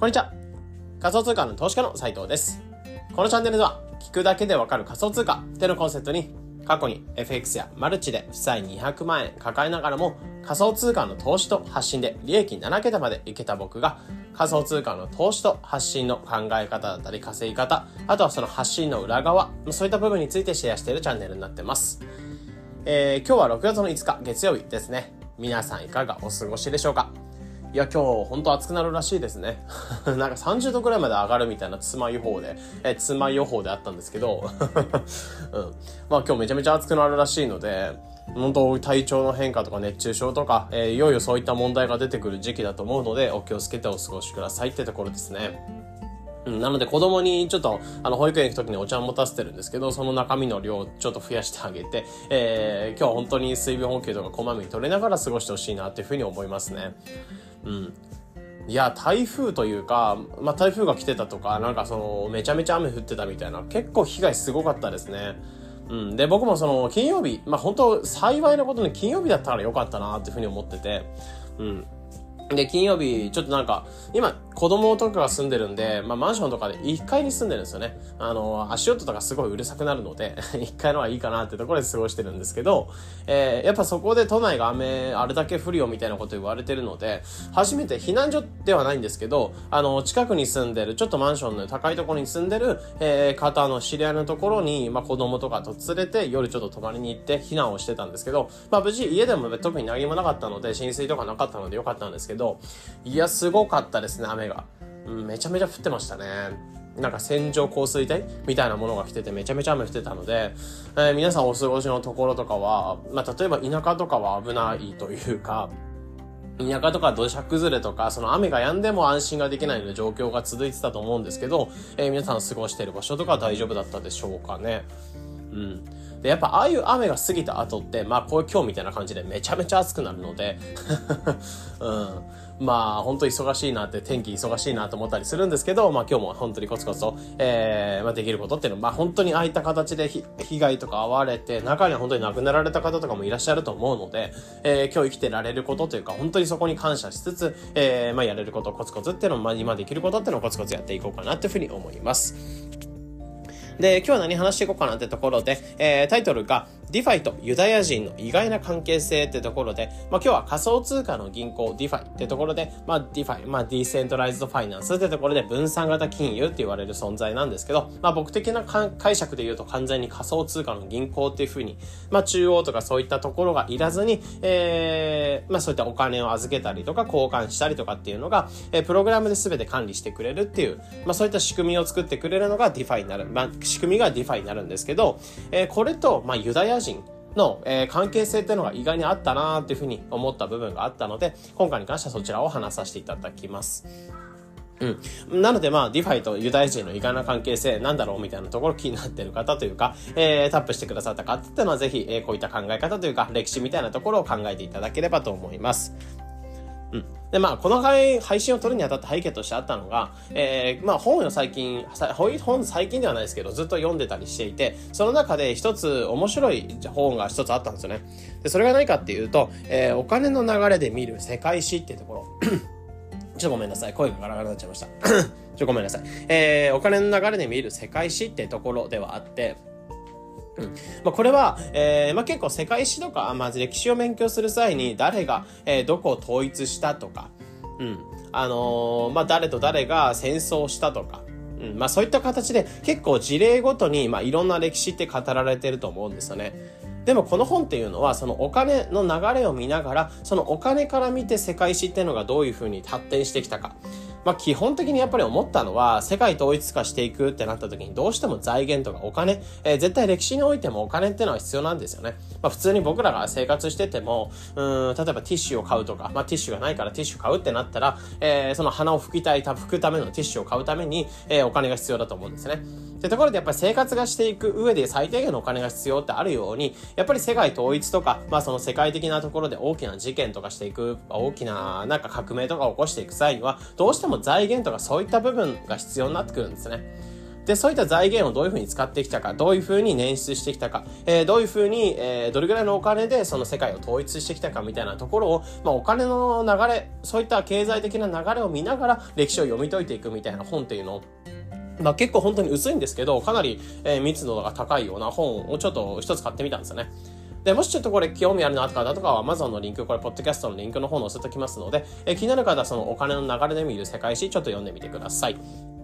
こんにちは。仮想通貨の投資家の斉藤です。このチャンネルでは、聞くだけでわかる仮想通貨ってのコンセプトに、過去に FX やマルチで負債200万円抱えながらも、仮想通貨の投資と発信で利益7桁までいけた僕が、仮想通貨の投資と発信の考え方だったり稼ぎ方、あとはその発信の裏側、そういった部分についてシェアしているチャンネルになってます。えー、今日は6月の5日月曜日ですね。皆さんいかがお過ごしでしょうか？いや、今日、本当暑くなるらしいですね。なんか30度くらいまで上がるみたいな妻予報で、え、妻予報であったんですけど、うん。まあ今日めちゃめちゃ暑くなるらしいので、本当体調の変化とか熱中症とか、えー、いよいよそういった問題が出てくる時期だと思うので、お気をつけてお過ごしくださいってところですね。うん、なので子供にちょっと、あの、保育園行く時にお茶を持たせてるんですけど、その中身の量をちょっと増やしてあげて、えー、今日は本当に水分補給とかこまめに取れながら過ごしてほしいなっていうふうに思いますね。うん。いや、台風というか、まあ、台風が来てたとか、なんかその、めちゃめちゃ雨降ってたみたいな、結構被害すごかったですね。うん。で、僕もその、金曜日、まあ、本当幸いなことに金曜日だったから良かったなっていうふうに思ってて、うん。で、金曜日、ちょっとなんか、今、子供とかが住んでるんで、まあ、マンションとかで1階に住んでるんですよね。あの、足音とかすごいうるさくなるので 1階のはいいかなってところで過ごしてるんですけど、えー、やっぱそこで都内が雨、あれだけ降るよみたいなこと言われてるので、初めて避難所ではないんですけど、あの、近くに住んでる、ちょっとマンションの高いところに住んでる、えー、方の知り合いのところに、まあ、子供とかと連れて夜ちょっと泊まりに行って避難をしてたんですけど、まあ、無事家でも特に何もなかったので、浸水とかなかったのでよかったんですけど、いや、すごかったですね、雨が。うん、めちゃめちゃ降ってましたね。なんか線状降水帯みたいなものが来ててめちゃめちゃ雨降ってたので、えー、皆さんお過ごしのところとかは、まあ、例えば田舎とかは危ないというか、田舎とか土砂崩れとか、その雨が止んでも安心ができないような状況が続いてたと思うんですけど、えー、皆さん過ごしている場所とか大丈夫だったでしょうかね。うん。で、やっぱああいう雨が過ぎた後って、まあこういう今日みたいな感じでめちゃめちゃ暑くなるので、うん。まあ本当忙しいなって天気忙しいなと思ったりするんですけど、まあ今日も本当にコツコツと、えー、まあできることっていうのは、まあ本当にああいった形で被害とか遭われて、中には本当に亡くなられた方とかもいらっしゃると思うので、えー、今日生きてられることというか、本当にそこに感謝しつつ、えー、まあやれることコツコツっていうのを、まあ今できることっていうのをコツコツやっていこうかなっていうふうに思います。で、今日は何話していこうかなってところで、えー、タイトルが、 DeFi とユダヤ人の意外な関係性ってところで、まあ今日は仮想通貨の銀行 DeFi ってところで、まあ DeFi、まあ decentralized finance ってところで分散型金融って言われる存在なんですけど、まあ僕的な解釈で言うと完全に仮想通貨の銀行っていうふうに、まあ中央とかそういったところがいらずに、えー、まあそういったお金を預けたりとか交換したりとかっていうのが、えー、プログラムで全て管理してくれるっていう、まあそういった仕組みを作ってくれるのがディファイになる、まあ仕組みがディファイになるんですけど、えー、これと、まあユダヤ人、の、えー、関係性っていうのが意外にあったなーっていうふうに思った部分があったので、今回に関してはそちらを話させていただきます。うん。なのでまあ、 DeFi とユダヤ人の意外な関係性なんだろうみたいなところ気になってる方というか、えー、タップしてくださった方っていうのはぜひ、えー、こういった考え方というか、歴史みたいなところを考えていただければと思います。うん。で、まあ、この配信を撮るにあたって背景としてあったのが、えー、まあ、本を最近、本最近ではないですけど、ずっと読んでたりしていて、その中で一つ面白い本が一つあったんですよね。で、それが何かっていうと、えー、お金の流れで見る世界史っていうところ。ちょっとごめんなさい。声がガラガラになっちゃいました。ちょっとごめんなさい。えー、お金の流れで見る世界史ってところではあって、うん。まあ、これは、えーまあ、結構世界史とか、まず歴史を勉強する際に誰が、えー、どこを統一したとか、うん。あのー、まあ、誰と誰が戦争したとか、うん。まあ、そういった形で結構事例ごとに、まあ、いろんな歴史って語られてると思うんですよね。でもこの本っていうのはそのお金の流れを見ながらそのお金から見て世界史っていうのがどういうふうに発展してきたか。まあ基本的にやっぱり思ったのは、世界統一化していくってなった時にどうしても財源とかお金、えー、絶対歴史においてもお金っていうのは必要なんですよね。まあ普通に僕らが生活してても、うん、例えばティッシュを買うとか、まあティッシュがないからティッシュ買うってなったら、えー、その鼻を拭きたい、拭くためのティッシュを買うために、えー、お金が必要だと思うんですね。ってところでやっぱり生活がしていく上で最低限のお金が必要ってあるように、やっぱり世界統一とか、まあその世界的なところで大きな事件とかしていく、大きななんか革命とか起こしていく際には、どうしても財源とかそういった部分が必要になってくるんですね。で、そういった財源をどういうふうに使ってきたか、どういうふうに捻出してきたか、えー、どういうふうに、えー、どれぐらいのお金でその世界を統一してきたかみたいなところを、まあ、お金の流れ、そういった経済的な流れを見ながら歴史を読み解いていくみたいな本っていうのをまあ、結構本当に薄いんですけど、かなり、えー、密度が高いような本をちょっと一つ買ってみたんですよね。で、もしちょっとこれ興味あるなとかだとかは Amazon のリンク、これ、ポッドキャストのリンクの方載せておきますので、え、気になる方はそのお金の流れで見る世界史、ちょっと読んでみてください。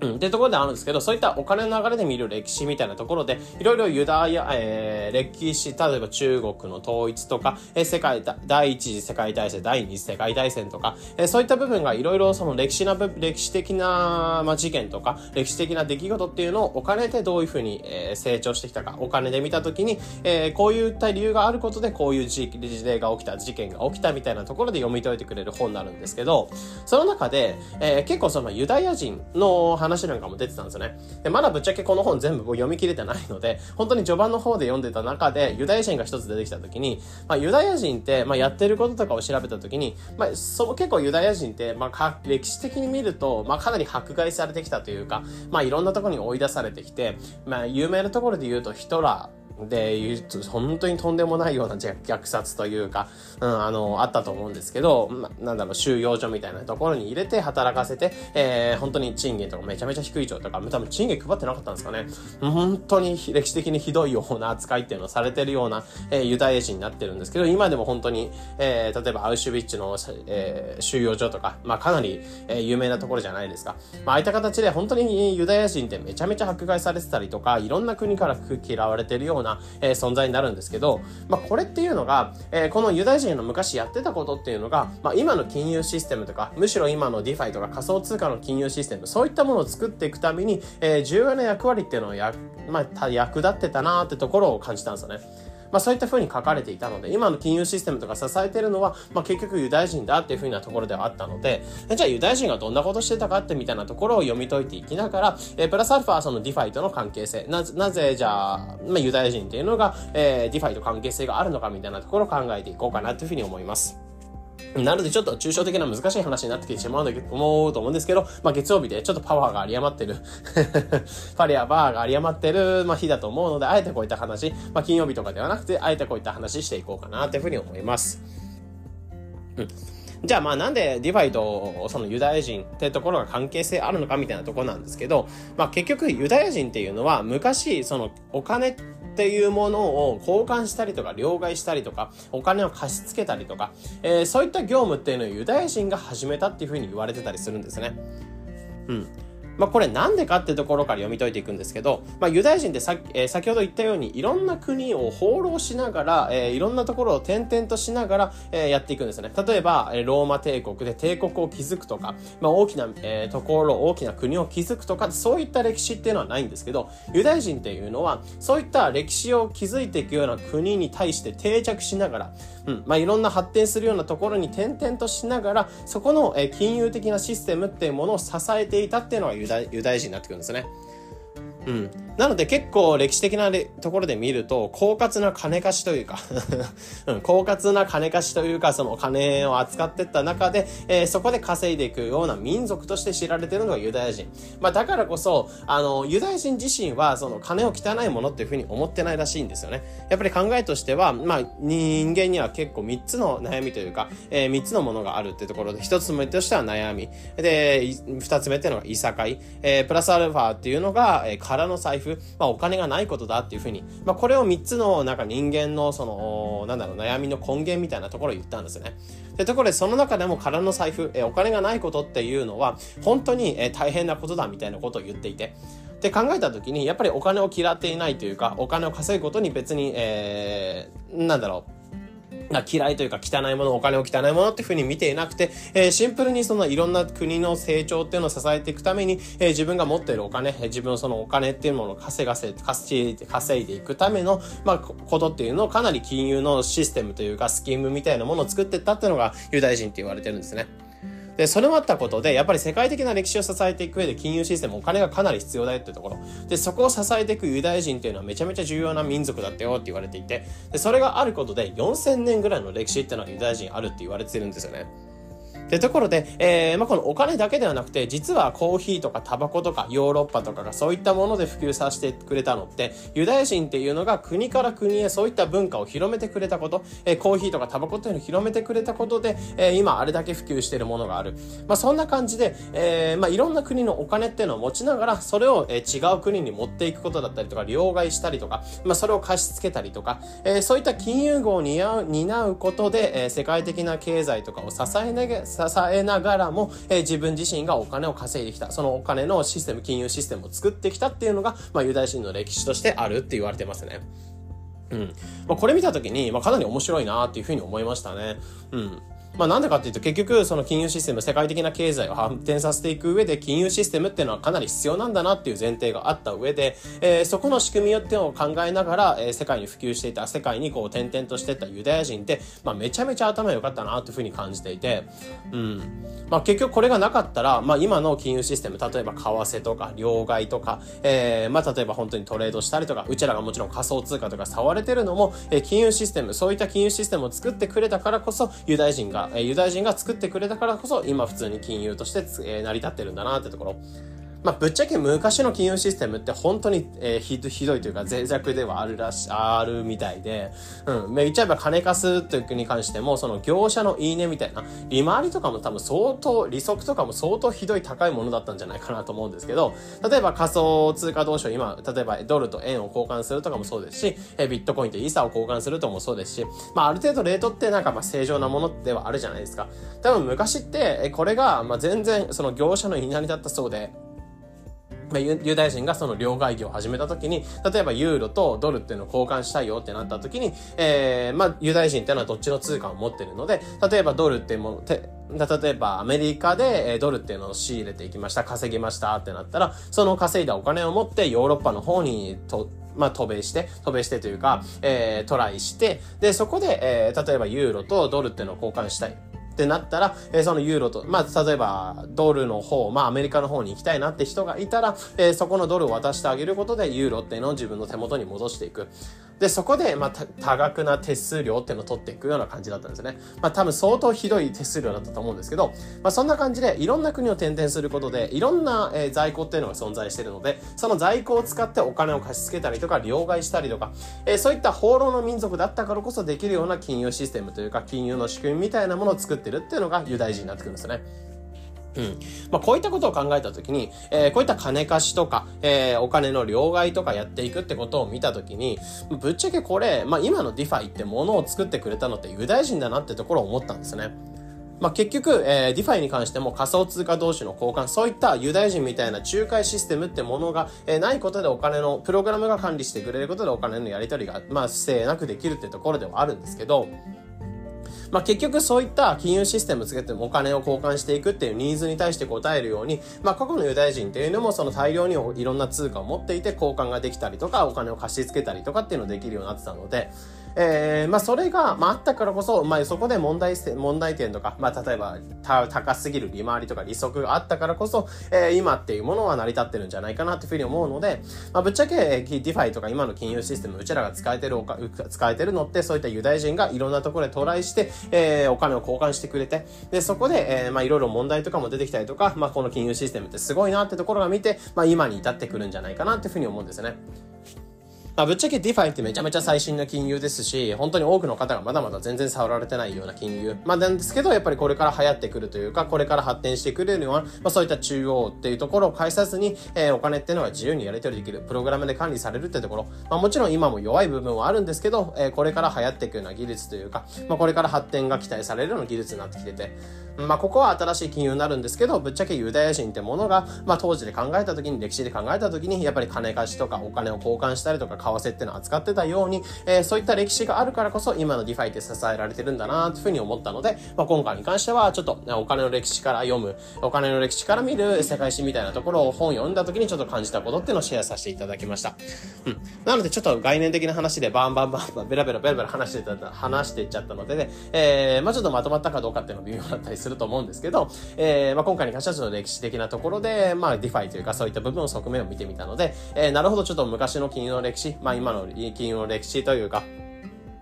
うん、ってところであるんですけど、そういったお金の流れで見る歴史みたいなところで、いろいろユダヤ、えー、歴史、例えば中国の統一とか、えー、世界、第一次世界大戦、第二次世界大戦とか、えー、そういった部分がいろいろその歴史な、歴史的な、まあ、事件とか、歴史的な出来事っていうのをお金でどういうふうに、えー、成長してきたか、お金で見たときに、えー、こういった理由があることで、こういう事例が起きた、事件が起きたみたいなところで読み解いてくれる本になるんですけど、その中で、えー、結構そのユダヤ人の話話なんかも出てたんですよね。で、まだぶっちゃけこの本全部読み切れてないので、本当に序盤の方で読んでた中で、ユダヤ人が一つ出てきた時に、まあ、ユダヤ人って、まあ、やってることとかを調べた時に、まあ、そ結構ユダヤ人って、まあ、歴史的に見ると、まあ、かなり迫害されてきたというか、まあ、いろんなところに追い出されてきて、まあ、有名なところで言うと、ヒトラー、で、本当にとんでもないような虐殺というか、うん、あの、あったと思うんですけど、ま、なんだろう、収容所みたいなところに入れて働かせて、えー、本当に賃金とかめちゃめちゃ低い状態とか、多分賃金配ってなかったんですかね。本当に歴史的にひどいような扱いっていうのをされてるような、えー、ユダヤ人になってるんですけど、今でも本当に、えー、例えばアウシュビッチの、えー、収容所とか、まあかなり、えー、有名なところじゃないですか。まあああいった形で本当にユダヤ人ってめちゃめちゃ迫害されてたりとか、いろんな国から嫌われてるような、なえー、存在になるんですけど、まあ、これっていうのが、えー、このユダヤ人の昔やってたことっていうのが、まあ、今の金融システムとか、むしろ今の DeFi とか仮想通貨の金融システム、そういったものを作っていくために、えー、重要な役割っていうのをや、まあ、役立ってたなーってところを感じたんですよね。まあ、そういった風に書かれていたので、今の金融システムとか支えてるのは、まあ、結局ユダヤ人だっていう風なところではあったので、じゃあユダヤ人がどんなことしてたかってみたいなところを読み解いていきながら、えー、プラスアルファはその DeFi との関係性、ななぜじゃあ、まあ、ユダヤ人っていうのが、えー、 DeFi と関係性があるのかみたいなところを考えていこうかなという風に思います。なのでちょっと抽象的な難しい話になってきてしまうんだけど思うと思うんですけど、まあ月曜日でちょっとパワーが有り余ってる パリアバーが有り余ってる、まあ日だと思うので、あえてこういった話、まあ金曜日とかではなくて、あえてこういった話していこうかなというふうに思います。うん。じゃあまあなんで DeFi とそのユダヤ人ってところが関係性あるのかみたいなとこなんですけど、まあ結局ユダヤ人っていうのは昔そのお金っていうものを交換したりとか、両替したりとか、お金を貸し付けたりとか、えー、そういった業務っていうのをユダヤ人が始めたっていうふうに言われてたりするんですね。うん。まあ、これなんでかってところから読み解いていくんですけど、まあ、ユダヤ人ってさ、えー、先ほど言ったようにいろんな国を放浪しながら、えー、いろんなところを転々としながら、えー、やっていくんですね。例えば、えローマ帝国で帝国を築くとか、まあ、大きな、えところ、大きな国を築くとか、そういった歴史っていうのはないんですけど、ユダヤ人っていうのは、そういった歴史を築いていくような国に対して定着しながら、うん、まあ、いろんな発展するようなところに転々としながら、そこの、え金融的なシステムっていうものを支えていたっていうのがユダユダヤ人になってくるんですね。うん。なので結構歴史的なところで見ると、狡猾な金貸しというか うん、狡猾な金貸しというか、その金を扱ってった中で、えー、そこで稼いでいくような民族として知られてるのがユダヤ人。まあだからこそ、あの、ユダヤ人自身は、その金を汚いものっていうふうに思ってないらしいんですよね。やっぱり考えとしては、まあ人間には結構3つの悩みというか、えー、3つのものがあるってところで、1つ目としては悩み。で、2つ目っていうのがいさかい。えー、プラスアルファっていうのが、えー、空の財布。まあお金がないことだっていうふうに、まあこれを3つのなんか人間のその、なんだろう、悩みの根源みたいなところを言ったんですね。で、ところでその中でも空の財布、え、お金がないことっていうのは、本当に、え、大変なことだみたいなことを言っていて、で考えた時に、やっぱりお金を嫌っていないというか、お金を稼ぐことに別に、えー、なんだろう、嫌いというか汚いもの、お金を汚いものっていうふうに見ていなくて、えー、シンプルにそのいろんな国の成長っていうのを支えていくために、えー、自分が持っているお金、自分のそのお金っていうものを稼がせ、稼いで、稼いでいくための、まあ、ことっていうのをかなり金融のシステムというか、スキームみたいなものを作っていったっていうのがユダヤ人って言われてるんですね。で、それもあったことで、やっぱり世界的な歴史を支えていく上で金融システム、お金がかなり必要だよっていうところ。で、そこを支えていくユダヤ人っていうのはめちゃめちゃ重要な民族だったよって言われていて、で、それがあることで4000年ぐらいの歴史っていうのはユダヤ人あるって言われてるんですよね。ってところで、えー、まあ、このお金だけではなくて、実はコーヒーとかタバコとかヨーロッパとかがそういったもので普及させてくれたのって、ユダヤ人っていうのが国から国へそういった文化を広めてくれたこと、えー、コーヒーとかタバコっていうのを広めてくれたことで、えー、今あれだけ普及しているものがある。まあ、そんな感じで、えまあ、いろんな国のお金っていうのを持ちながら、それを、え違う国に持っていくことだったりとか、両替したりとか、まあ、それを貸し付けたりとか、えそういった金融業を担う担うことで、え世界的な経済とかを支えな支支えながらも、え自分自身がお金を稼いできた。そのお金のシステム、金融システムを作ってきたっていうのが、まあ、ユダヤ人の歴史としてあるって言われてますね。うん。まあ、これ見たときに、まあ、かなり面白いなっていうふうに思いましたね。うん。まあなんでかっていうと結局その金融システム、世界的な経済を発展させていく上で金融システムっていうのはかなり必要なんだなっていう前提があった上で、えー、そこの仕組みっていうのを考えながら、えー、世界に普及していた、世界にこう転々としていったユダヤ人って、まあめちゃめちゃ頭良かったなというふうに感じていて、うん。まあ結局これがなかったら、まあ今の金融システム、例えば為替とか両替とか、えー、まあ例えば本当にトレードしたりとか、うちらがもちろん仮想通貨とか触れてるのも、えー、金融システム、そういった金融システムを作ってくれたからこそ、ユダヤ人が、ユダヤ人が作ってくれたからこそ、今普通に金融として、成り立ってるんだなってところ。まあ、ぶっちゃけ昔の金融システムって本当に、えー、ひひどいというか脆弱ではあるらし、あるみたいで、うん。言っちゃえば金貸すという国に関しても、その業者のいいねみたいな、利回りとかも多分相当、利息とかも相当ひどい高いものだったんじゃないかなと思うんですけど、例えば仮想通貨同士を今、例えばドルと円を交換するとかもそうですし、えー、ビットコインとイーサを交換するともそうですし、まあある程度レートってなんかまあ正常なものではあるじゃないですか。多分昔って、えこれが、まあ全然その業者の言いなりだったそうで、まあ、ユダヤ人がその両替業を始めた時に、例えばユーロとドルっていうのを交換したいよってなった時に、えー、まあ、ユダヤ人っていうのはどっちの通貨を持ってるので、例えばドルっていうもの、て例えばアメリカでドルっていうのを仕入れていきました、稼ぎましたってなったら、その稼いだお金を持ってヨーロッパの方にと、まあ、渡米して、渡米してというか、えー、トライして、で、そこで、えー、例えばユーロとドルっていうのを交換したい。ってなったら、えー、そのユーロと、まあ、例えば、ドルの方、まあ、アメリカの方に行きたいなって人がいたら、えー、そこのドルを渡してあげることで、ユーロっていうのを自分の手元に戻していく。で、そこで、ま、多額な手数料っていうのを取っていくような感じだったんですね。まあ、多分相当ひどい手数料だったと思うんですけど、まあ、そんな感じで、いろんな国を転々することで、いろんな、え、在庫っていうのが存在してるので、その在庫を使ってお金を貸し付けたりとか、両替したりとか、え、そういった放浪の民族だったからこそできるような金融システムというか、金融の仕組みみたいなものを作ってるっていうのがユダヤ人になってくるんですよね。うん。まあ、こういったことを考えたときに、えー、こういった金貸しとか、えー、お金の両替とかやっていくってことを見たときに、ぶっちゃけこれ、まあ、今の DeFi ってものを作ってくれたのってユダヤ人だなってところを思ったんですね。まあ、結局、えー、 DeFi に関しても仮想通貨同士の交換、そういったユダヤ人みたいな仲介システムってものが、えー、ないことでお金の、プログラムが管理してくれることでお金のやり取りが、まあ、不正なくできるってところではあるんですけど、まあ、結局そういった金融システムつけてもお金を交換していくっていうニーズに対して応えるように、まあ、過去のユダヤ人っていうのもその大量にいろんな通貨を持っていて交換ができたりとか、お金を貸し付けたりとかっていうのできるようになってたので、えー、まあ、それが、まあ、あったからこそ、まあ、そこで問題問題点とか、まあ、例えば、高すぎる利回りとか利息があったからこそ、えー、今っていうものは成り立ってるんじゃないかなっていうふうに思うので、まあ、ぶっちゃけ、 DeFi とか今の金融システム、うちらが使えてるおか、使えてるのって、そういったユダヤ人がいろんなところでトライして、えー、お金を交換してくれて、で、そこで、えー、まあ、いろいろ問題とかも出てきたりとか、まあ、この金融システムってすごいなってところが見て、まあ、今に至ってくるんじゃないかなっていうふうに思うんですよね。まあ、ぶっちゃけ DeFi ってめちゃめちゃ最新の金融ですし、本当に多くの方がまだまだ全然触られてないような金融。まあ、なんですけど、やっぱりこれから流行ってくるというか、これから発展してくれるような、まあ、そういった中央っていうところを介さずに、えー、お金っていうのは自由にやり取りできる、プログラムで管理されるってところ。まあ、もちろん今も弱い部分はあるんですけど、えー、これから流行っていくような技術というか、まあ、これから発展が期待されるような技術になってきてて、まあ、ここは新しい金融になるんですけど、ぶっちゃけユダヤ人ってものが、まあ、当時で考えた時に、歴史で考えた時に、やっぱり金貸しとかお金を交換したりとか、為替っていうのを扱ってたように、えー、そういった歴史があるからこそ、今の DeFi って支えられてるんだなというふうに思ったので、まあ、今回に関しては、ちょっと、お金の歴史から読む、お金の歴史から見る世界史みたいなところを本読んだ時にちょっと感じたことっていうのをシェアさせていただきました。うん。なので、ちょっと概念的な話でバンバンバンバン、ベラベラベラベラ話してた、話していっちゃったのでね、えー、まあちょっとまとまったかどうかっていうの微妙だったりすると思うんですけど、えー、まあ、今回に関してはちょっと歴史的なところで、まあ、 DeFi というかそういった部分の側面を見てみたので、えー、なるほど、ちょっと昔の金融の歴史、まあ、今の金融の歴史というか、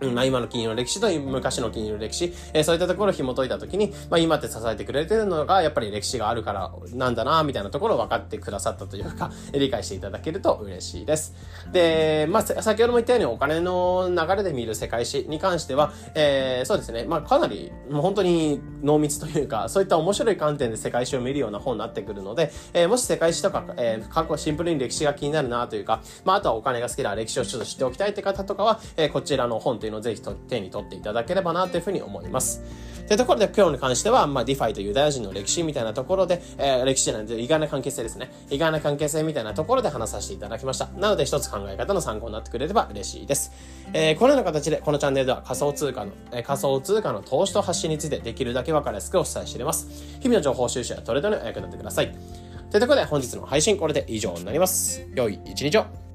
まあ今の金融の歴史と昔の金融の歴史、えー、そういったところを紐解いたときに、まあ今って支えてくれてるのが、やっぱり歴史があるからなんだな、みたいなところを分かってくださったというか、理解していただけると嬉しいです。で、まあ先ほども言ったようにお金の流れで見る世界史に関しては、えー、そうですね、まあかなり、もう本当に濃密というか、そういった面白い観点で世界史を見るような本になってくるので、えー、もし世界史とか、えー、過去シンプルに歴史が気になるなというか、まああとはお金が好きな歴史をちょっと知っておきたいって方とかは、えー、こちらの本といういうのをぜひ手に取っていただければなというふうに思います。というところで今日に関しては、まあ、 DeFi とユダヤ人の歴史みたいなところで、えー、歴史じゃないで意外な関係性ですね。意外な関係性みたいなところで話させていただきました。なので一つ考え方の参考になってくれれば嬉しいです。えー、このような形でこのチャンネルでは仮想通貨の、えー、仮想通貨の投資と発信についてできるだけ分かりやすくお伝えしています。日々の情報収集やトレードにお役立てください。というところで本日の配信これで以上になります。良い一日を。